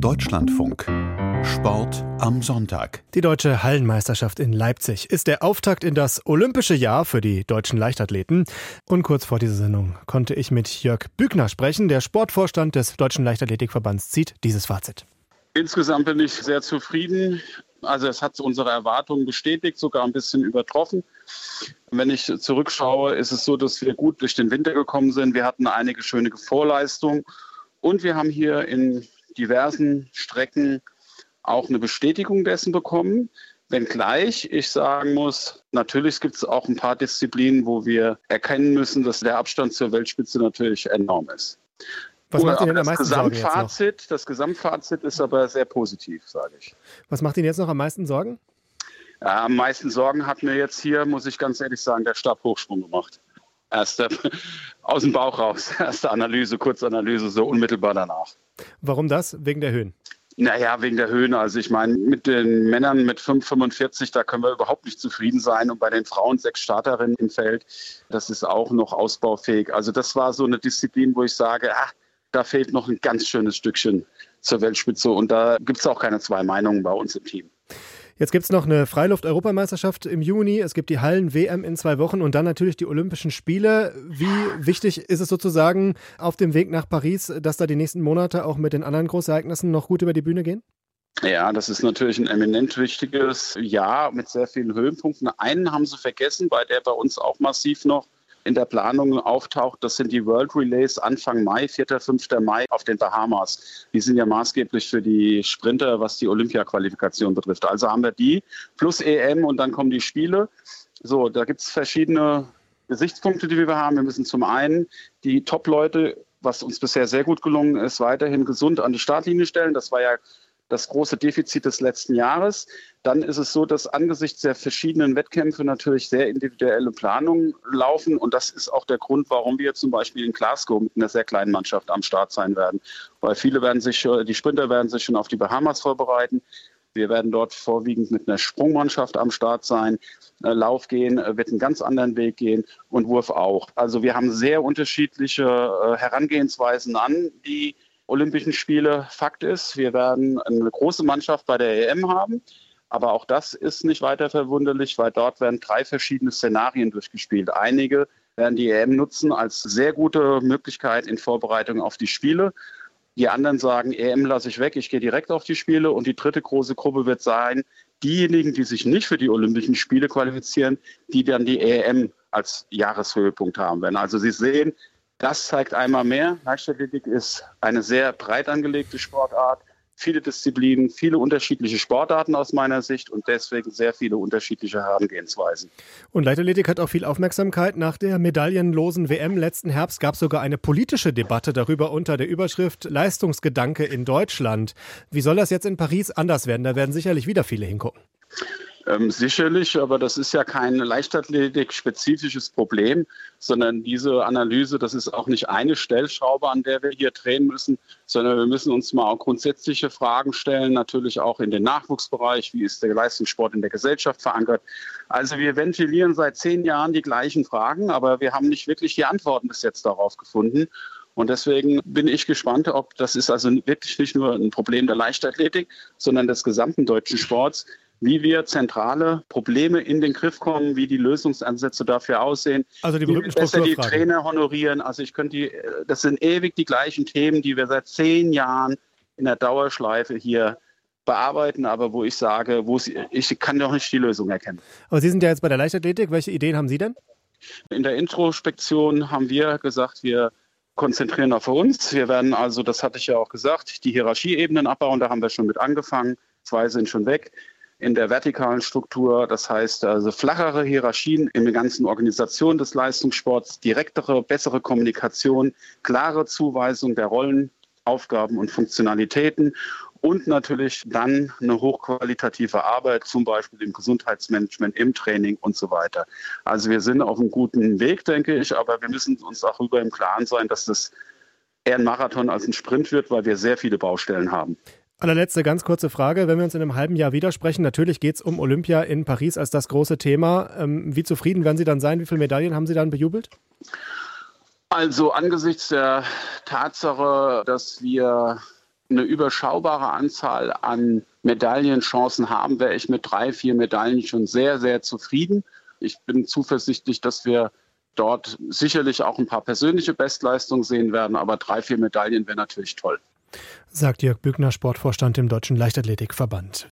Deutschlandfunk. Sport am Sonntag. Die deutsche Hallenmeisterschaft in Leipzig ist der Auftakt in das olympische Jahr für die deutschen Leichtathleten. Und kurz vor dieser Sendung konnte ich mit Jörg Bügner sprechen. Der Sportvorstand des Deutschen Leichtathletikverbands zieht dieses Fazit. Insgesamt bin ich sehr zufrieden. Also es hat unsere Erwartungen bestätigt, sogar ein bisschen übertroffen. Wenn ich zurückschaue, ist es so, dass wir gut durch den Winter gekommen sind. Wir hatten einige schöne Vorleistungen und wir haben hier in diversen Strecken auch eine Bestätigung dessen bekommen. Wenngleich ich sagen muss, natürlich gibt es auch ein paar Disziplinen, wo wir erkennen müssen, dass der Abstand zur Weltspitze natürlich enorm ist. Was macht Ihnen das? Gesamtfazit, das Gesamtfazit ist aber sehr positiv, sage ich. Was macht Ihnen jetzt noch am meisten Sorgen? Ja, am meisten Sorgen hat mir jetzt hier, muss ich ganz ehrlich sagen, der Stabhochsprung gemacht. Erste aus dem Bauch raus, erste Analyse, Kurzanalyse, so unmittelbar danach. Warum das? Wegen der Höhen. Naja, wegen der Höhen. Also ich meine, mit den Männern mit 5,45, da können wir überhaupt nicht zufrieden sein. Und bei den Frauen sechs Starterinnen im Feld, das ist auch noch ausbaufähig. Also das war so eine Disziplin, wo ich sage, ach, da fehlt noch ein ganz schönes Stückchen zur Weltspitze. Und da gibt es auch keine zwei Meinungen bei uns im Team. Jetzt gibt es noch eine Freiluft-Europameisterschaft im Juni. Es gibt die Hallen-WM in zwei Wochen und dann natürlich die Olympischen Spiele. Wie wichtig ist es sozusagen auf dem Weg nach Paris, dass da die nächsten Monate auch mit den anderen Großereignissen noch gut über die Bühne gehen? Ja, das ist natürlich ein eminent wichtiges Jahr mit sehr vielen Höhenpunkten. Einen haben sie vergessen, bei der bei uns auch massiv noch in der Planung auftaucht. Das sind die World Relays Anfang Mai, 4. 5. Mai auf den Bahamas. Die sind ja maßgeblich für die Sprinter, was die Olympia-Qualifikation betrifft. Also haben wir die plus EM und dann kommen die Spiele. So, da gibt es verschiedene Gesichtspunkte, die wir haben. Wir müssen zum einen die Top-Leute, was uns bisher sehr gut gelungen ist, weiterhin gesund an die Startlinie stellen. Das war ja das große Defizit des letzten Jahres. Dann ist es so, dass angesichts der verschiedenen Wettkämpfe natürlich sehr individuelle Planungen laufen. Und das ist auch der Grund, warum wir zum Beispiel in Glasgow mit einer sehr kleinen Mannschaft am Start sein werden. Weil viele werden sich, die Sprinter werden sich schon auf die Bahamas vorbereiten. Wir werden dort vorwiegend mit einer Sprungmannschaft am Start sein. Äh, Lauf gehen äh, wird einen ganz anderen Weg gehen und Wurf auch. Also wir haben sehr unterschiedliche äh, Herangehensweisen an die Olympischen Spiele. Fakt ist, wir werden eine große Mannschaft bei der EM haben. Aber auch das ist nicht weiter verwunderlich, weil dort werden drei verschiedene Szenarien durchgespielt. Einige werden die EM nutzen als sehr gute Möglichkeit in Vorbereitung auf die Spiele. Die anderen sagen, EM lasse ich weg, ich gehe direkt auf die Spiele. Und die dritte große Gruppe wird sein, diejenigen, die sich nicht für die Olympischen Spiele qualifizieren, die dann die EM als Jahreshöhepunkt haben werden. Also Sie sehen, das zeigt einmal mehr, Leichtathletik ist eine sehr breit angelegte Sportart, viele Disziplinen, viele unterschiedliche Sportarten aus meiner Sicht und deswegen sehr viele unterschiedliche Herangehensweisen. Und Leichtathletik hat auch viel Aufmerksamkeit. Nach der medaillenlosen WM letzten Herbst gab es sogar eine politische Debatte darüber unter der Überschrift Leistungsgedanke in Deutschland. Wie soll das jetzt in Paris anders werden? Da werden sicherlich wieder viele hingucken. Ähm, sicherlich, aber das ist ja kein Leichtathletik-spezifisches Problem, sondern diese Analyse, das ist auch nicht eine Stellschraube, an der wir hier drehen müssen, sondern wir müssen uns mal auch grundsätzliche Fragen stellen, natürlich auch in den Nachwuchsbereich, wie ist der Leistungssport in der Gesellschaft verankert. Also wir ventilieren seit zehn Jahren die gleichen Fragen, aber wir haben nicht wirklich die Antworten bis jetzt darauf gefunden. Und deswegen bin ich gespannt, ob das ist also wirklich nicht nur ein Problem der Leichtathletik, sondern des gesamten deutschen Sports, wie wir zentrale Probleme in den Griff kommen, wie die Lösungsansätze dafür aussehen, also die wie wir besser die Trainer honorieren. Also ich könnte die, das sind ewig die gleichen Themen, die wir seit zehn Jahren in der Dauerschleife hier bearbeiten, aber wo ich sage, wo es, ich kann doch nicht die Lösung erkennen. Aber Sie sind ja jetzt bei der Leichtathletik. Welche Ideen haben Sie denn? In der Introspektion haben wir gesagt, wir konzentrieren auf uns. Wir werden also, das hatte ich ja auch gesagt, die Hierarchieebenen abbauen. Da haben wir schon mit angefangen. Zwei sind schon weg in der vertikalen Struktur. Das heißt also flachere Hierarchien in der ganzen Organisation des Leistungssports, direktere, bessere Kommunikation, klare Zuweisung der Rollen, Aufgaben und Funktionalitäten und natürlich dann eine hochqualitative Arbeit, zum Beispiel im Gesundheitsmanagement, im Training und so weiter. Also wir sind auf einem guten Weg, denke ich, aber wir müssen uns darüber im Klaren sein, dass das eher ein Marathon als ein Sprint wird, weil wir sehr viele Baustellen haben. Allerletzte ganz kurze Frage. Wenn wir uns in einem halben Jahr widersprechen, natürlich geht es um Olympia in Paris als das große Thema. Ähm, wie zufrieden werden Sie dann sein? Wie viele Medaillen haben Sie dann bejubelt? Also angesichts der Tatsache, dass wir eine überschaubare Anzahl an Medaillenchancen haben, wäre ich mit drei, vier Medaillen schon sehr, sehr zufrieden. Ich bin zuversichtlich, dass wir dort sicherlich auch ein paar persönliche Bestleistungen sehen werden, aber drei, vier Medaillen wäre natürlich toll. Sagt Jörg Bügner, Sportvorstand im Deutschen Leichtathletikverband.